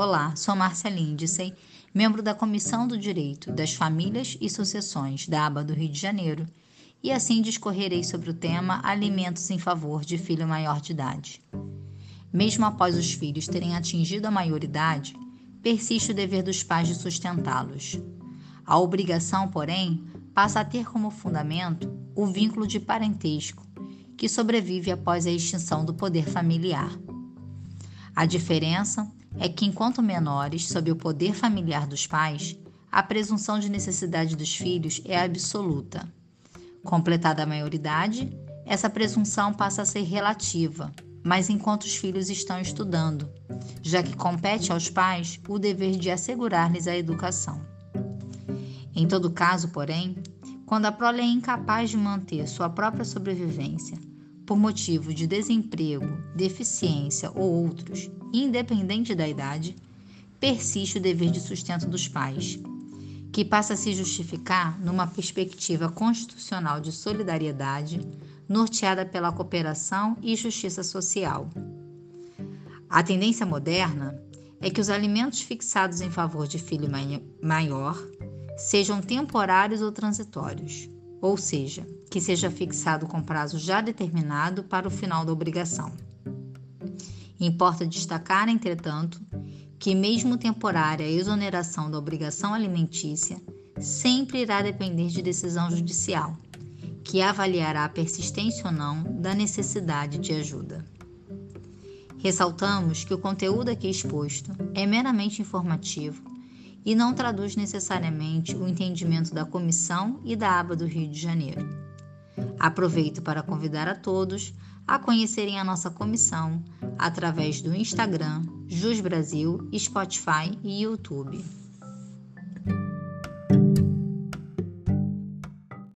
Olá, sou Márcia Lindsay, membro da Comissão do Direito das Famílias e Sucessões da aba do Rio de Janeiro, e assim discorrerei sobre o tema alimentos em favor de filho maior de idade. Mesmo após os filhos terem atingido a maioridade, persiste o dever dos pais de sustentá-los. A obrigação, porém, passa a ter como fundamento o vínculo de parentesco, que sobrevive após a extinção do poder familiar. A diferença é que, enquanto menores, sob o poder familiar dos pais, a presunção de necessidade dos filhos é absoluta. Completada a maioridade, essa presunção passa a ser relativa, mas enquanto os filhos estão estudando, já que compete aos pais o dever de assegurar-lhes a educação. Em todo caso, porém, quando a prole é incapaz de manter sua própria sobrevivência, por motivo de desemprego, deficiência ou outros, independente da idade, persiste o dever de sustento dos pais, que passa a se justificar numa perspectiva constitucional de solidariedade, norteada pela cooperação e justiça social. A tendência moderna é que os alimentos fixados em favor de filho maior sejam temporários ou transitórios, ou seja, que seja fixado com prazo já determinado para o final da obrigação. Importa destacar, entretanto, que, mesmo temporária a exoneração da obrigação alimentícia, sempre irá depender de decisão judicial, que avaliará a persistência ou não da necessidade de ajuda. Ressaltamos que o conteúdo aqui exposto é meramente informativo e não traduz necessariamente o entendimento da comissão e da aba do Rio de Janeiro. Aproveito para convidar a todos a conhecerem a nossa comissão através do Instagram, Jus Brasil, Spotify e YouTube.